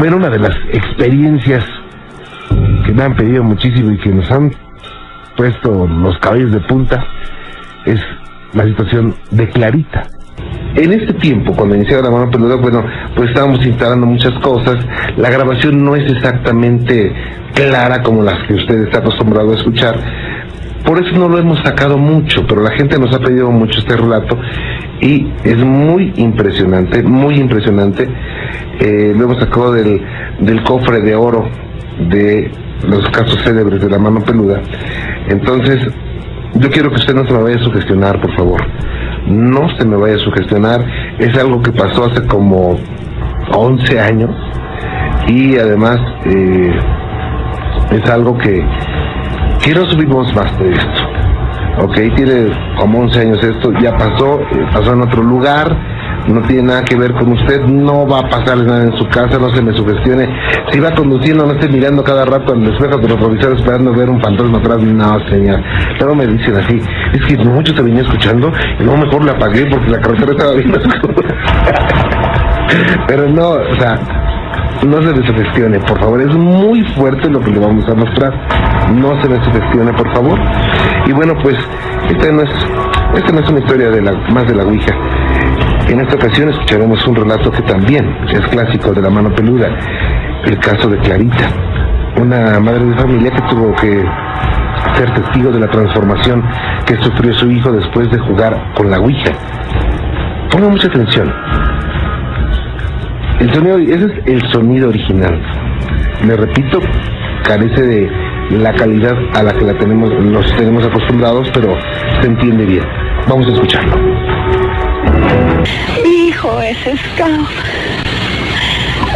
bueno, una de las experiencias que me han pedido muchísimo y que nos han puesto los cabellos de punta es la situación de Clarita. En este tiempo, cuando iniciaba la mano peluda, bueno, pues estábamos instalando muchas cosas. La grabación no es exactamente clara como las que usted está acostumbrado a escuchar. Por eso no lo hemos sacado mucho, pero la gente nos ha pedido mucho este relato y es muy impresionante, muy impresionante. Eh, lo hemos sacado del, del cofre de oro de los casos célebres de la mano peluda. Entonces, yo quiero que usted no se me vaya a sugestionar, por favor. No se me vaya a sugestionar. Es algo que pasó hace como 11 años y además eh, es algo que, que no subimos más de esto. Ok, tiene como 11 años esto, ya pasó, eh, pasó en otro lugar, no tiene nada que ver con usted, no va a pasarle nada en su casa, no se me sugestione. Si va conduciendo, no esté mirando cada rato al espejo de retrovisor esperando ver un fantasma atrás, no, señor. Luego me dicen así, es que mucho se venía escuchando y no mejor le apagué porque la carretera estaba bien. Pero no, o sea, no se me sugestione, por favor. Es muy fuerte lo que le vamos a mostrar. No se me sugestione, por favor. Y bueno, pues, esta no es, esta no es una historia de la, más de la Ouija. En esta ocasión escucharemos un relato que también es clásico de la mano peluda, el caso de Clarita, una madre de familia que tuvo que ser testigo de la transformación que sufrió su hijo después de jugar con la Ouija. Ponga mucha atención. El sonido, ese es el sonido original. Le repito, carece de la calidad a la que la tenemos, nos tenemos acostumbrados, pero se entiende bien. Vamos a escucharlo. Mi hijo es scout.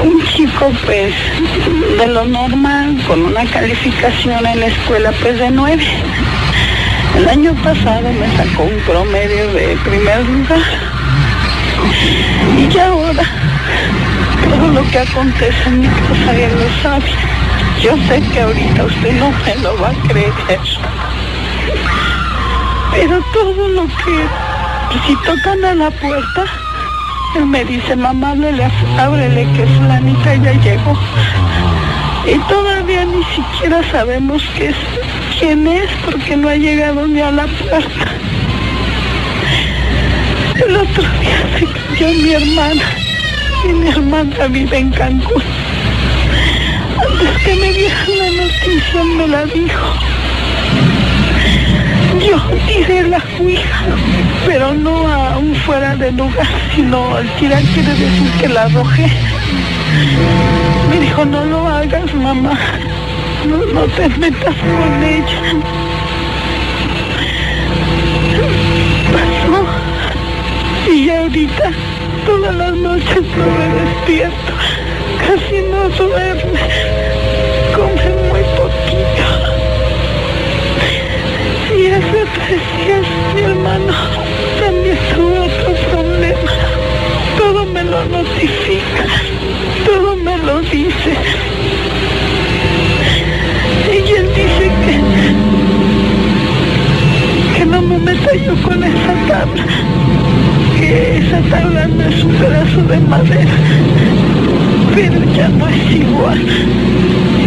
Un chico pues de lo normal, con una calificación en la escuela pues de nueve. El año pasado me sacó un promedio de primer lugar. Y ahora todo lo que acontece en mi casa él lo sabe. Yo sé que ahorita usted no me lo va a creer. Pero todo lo que si tocan a la puerta, él me dice, mamá, ábrele, ábrele que fulanita ya llegó. Y todavía ni siquiera sabemos quién es porque no ha llegado ni a la puerta. El otro día se cayó mi hermana y mi hermana vive en Cancún. Antes que me dieran la noticia me la dijo. Yo tiré la ouija, pero no a un fuera de lugar, sino al tirar quiere decir que la arrojé. Me dijo, no lo hagas, mamá. No, no te metas con ella. Pasó. Y ahorita, todas las noches no me despierto. Casi no duerme. Y tres días mi hermano también tuvo otro problema. Todo me lo notifica, todo me lo dice. Y él dice que, que no me meta yo con esa tabla, que esa tabla no es un pedazo de madera, pero ya no es igual.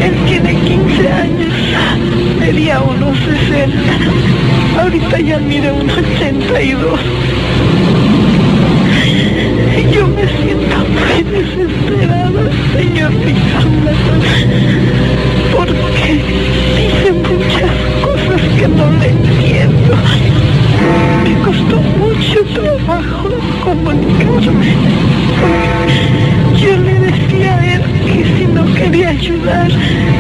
Él tiene 15 años, medía unos 60, ahorita ya mide unos 82. Y yo me siento muy desesperada, señor Ricardo, porque dice muchas cosas que no le entiendo. Me costó mucho trabajo comunicarme.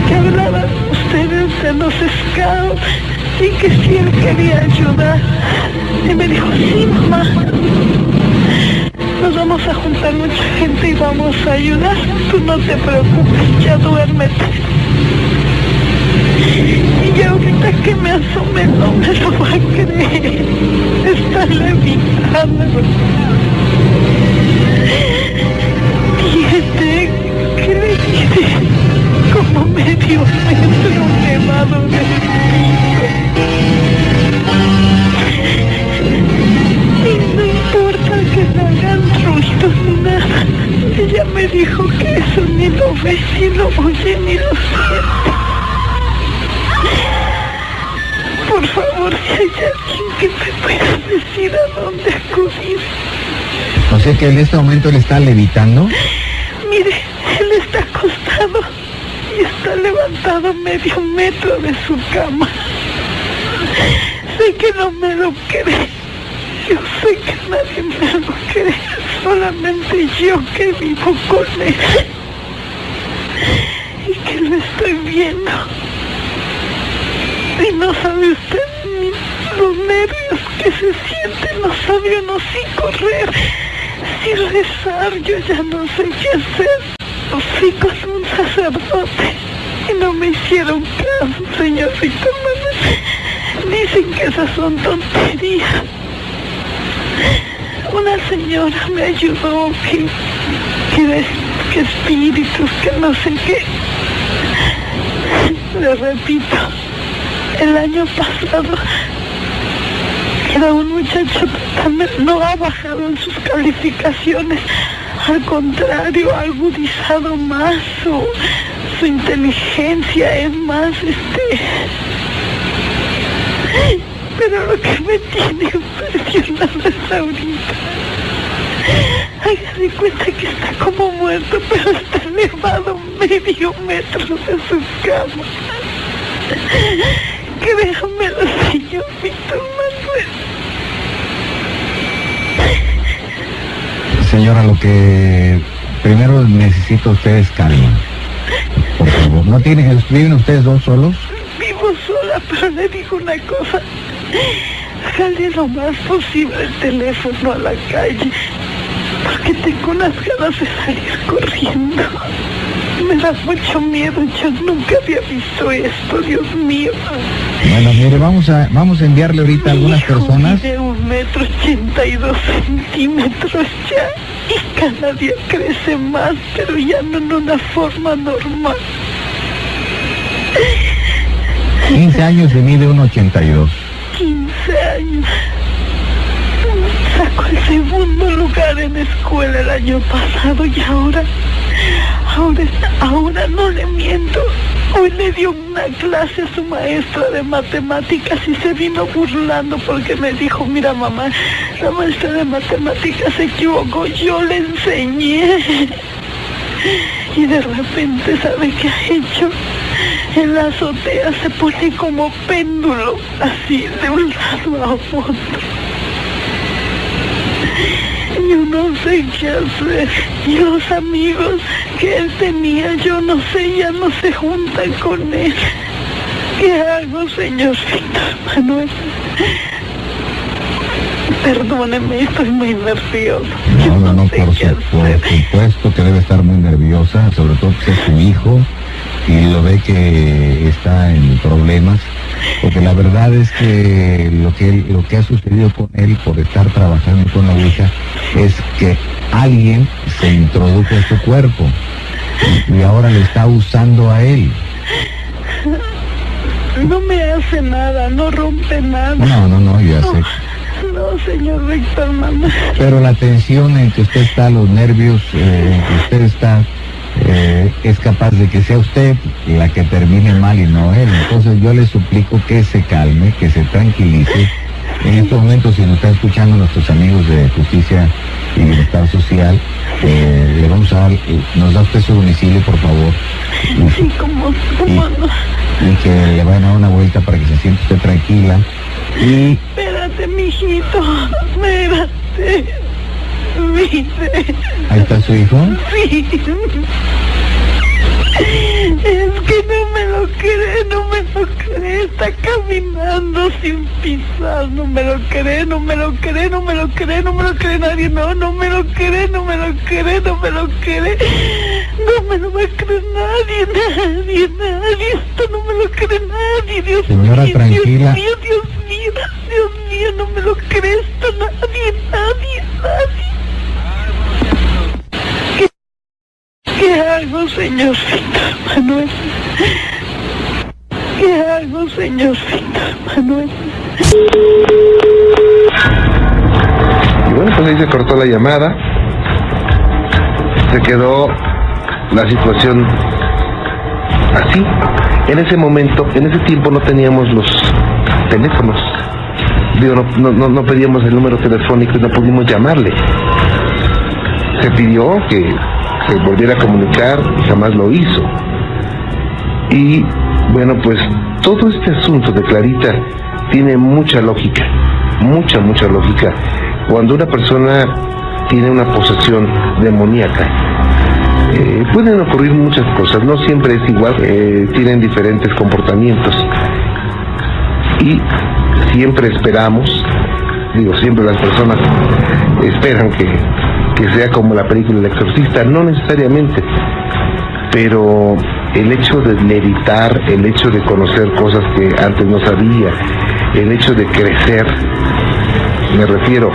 Que hablaban ustedes de los scouts y que si él quería ayudar. Y me dijo, sí, mamá. Nos vamos a juntar mucha gente y vamos a ayudar. Tú no te preocupes, ya duérmete. Y ya ahorita que me asome no me lo va a creer. Está levitando. Tiene, ¿qué le? Como medio metro nevado de Y no importa que me hagan ruidos ni nada. Ella me dijo que eso ni lo ve, ni lo oye, ni lo siente. Por favor, si hay alguien que me pueda decir a dónde acudir. O sea que en este momento él está levitando. Mire, él está acostado levantado medio metro de su cama. Sé que no me lo cree. Yo sé que nadie me lo cree. Solamente yo que vivo con él. Y que lo estoy viendo. Y no sabe usted los nervios que se sienten. No sabe uno si correr, si rezar. Yo ya no sé qué hacer. Fui con un sacerdote y no me hicieron caso, señor Víctor Manuel. Dicen que esas son tonterías. Una señora me ayudó que, que, que espíritus, que no sé qué. Le repito, el año pasado era un muchacho también no ha bajado en sus calificaciones, al contrario, ha agudizado más su, su inteligencia, es más este pero lo que me tiene impresionado es ahorita. Haga de cuenta que está como muerto, pero está elevado medio metro de su cama. Créamelo, señor Víctor Manuel. Señora, lo que primero necesito ustedes calma. ¿No tienen, viven ustedes dos solos? Vivo sola, pero le digo una cosa. Sale lo más posible el teléfono a la calle, porque tengo unas ganas de salir corriendo. Me da mucho miedo, yo nunca había visto esto, Dios mío. Bueno, mire, vamos a, vamos a enviarle ahorita a algunas hijo personas. mide un metro ochenta y dos centímetros ya, y cada día crece más, pero ya no en una forma normal. 15 años de mide 1,82. 15 años. Sacó el segundo lugar en escuela el año pasado y ahora, ahora, ahora no le miento. Hoy le dio una clase a su maestra de matemáticas y se vino burlando porque me dijo, mira mamá, la maestra de matemáticas se equivocó, yo le enseñé. Y de repente, ¿sabe qué ha hecho? En la azotea se pone como péndulo, así de un lado a otro. Yo no sé qué hacer. Y los amigos que él tenía, yo no sé, ya no se juntan con él. ¿Qué hago, señor Víctor Manuel? Perdóneme, estoy muy nervioso. Yo No, no, no, sé por, su- por supuesto que debe estar muy nerviosa, sobre todo que es su hijo y lo ve que está en problemas, porque la verdad es que lo que, lo que ha sucedido con él por estar trabajando con la Ouija es que alguien se introdujo a su cuerpo y ahora le está usando a él. No me hace nada, no rompe nada. No, no, no, ya sé. No, señor Víctor Manuel. Pero la tensión en que usted está, los nervios eh, en que usted está, eh, es capaz de que sea usted la que termine mal y no él. Entonces yo le suplico que se calme, que se tranquilice. En estos momentos, si nos están escuchando nuestros amigos de Justicia y Bienestar Social, eh, le vamos a dar, eh, nos da usted su domicilio, por favor, Sí, como, como no. y que le vayan a dar una vuelta para que se sienta usted tranquila. Y Espérate, mijito. Espérate. Ahí está su hijo. Sí. Es que no me lo cree, no me lo cree. Está caminando sin pisar. No me lo cree, no me lo cree, no me lo cree, no me lo cree nadie. No, no me lo cree, no me lo cree, no me lo cree. No me lo va a creer nadie, nadie, nadie. Esto no me lo cree nadie, Dios Señora, mío. tranquila. Dios mío, Dios mío, Dios mío, no me lo cree esto nadie, nadie, nadie. ¿Qué hago, señor Víctor Manuel? ¿Qué hago, señor Víctor Manuel? Y bueno, pues ahí se cortó la llamada. se quedó la situación así. En ese momento, en ese tiempo no teníamos los teléfonos. Digo, no, no, no pedíamos el número telefónico y no pudimos llamarle. Se pidió que se volviera a comunicar jamás lo hizo. Y bueno, pues todo este asunto de Clarita tiene mucha lógica, mucha, mucha lógica. Cuando una persona tiene una posesión demoníaca, eh, pueden ocurrir muchas cosas, no siempre es igual, eh, tienen diferentes comportamientos. Y siempre esperamos, digo, siempre las personas esperan que, que sea como la película El Exorcista, no necesariamente, pero el hecho de meditar, el hecho de conocer cosas que antes no sabía, el hecho de crecer, me refiero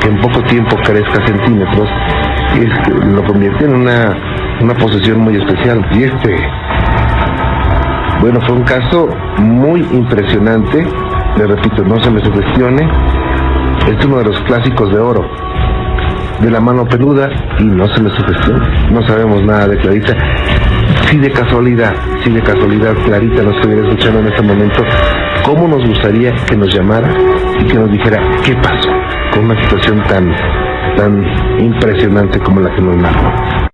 que en poco tiempo crezca centímetros, lo convierte en una, una posesión muy especial. Y este, bueno, fue un caso muy impresionante, le repito, no se me sugestione, es uno de los clásicos de oro de la mano peluda y no se me sugestione, no sabemos nada de Clarita. Si de casualidad, si de casualidad Clarita nos estuviera escuchando en este momento, ¿cómo nos gustaría que nos llamara y que nos dijera qué pasó con una situación tan, tan impresionante como la que nos narró?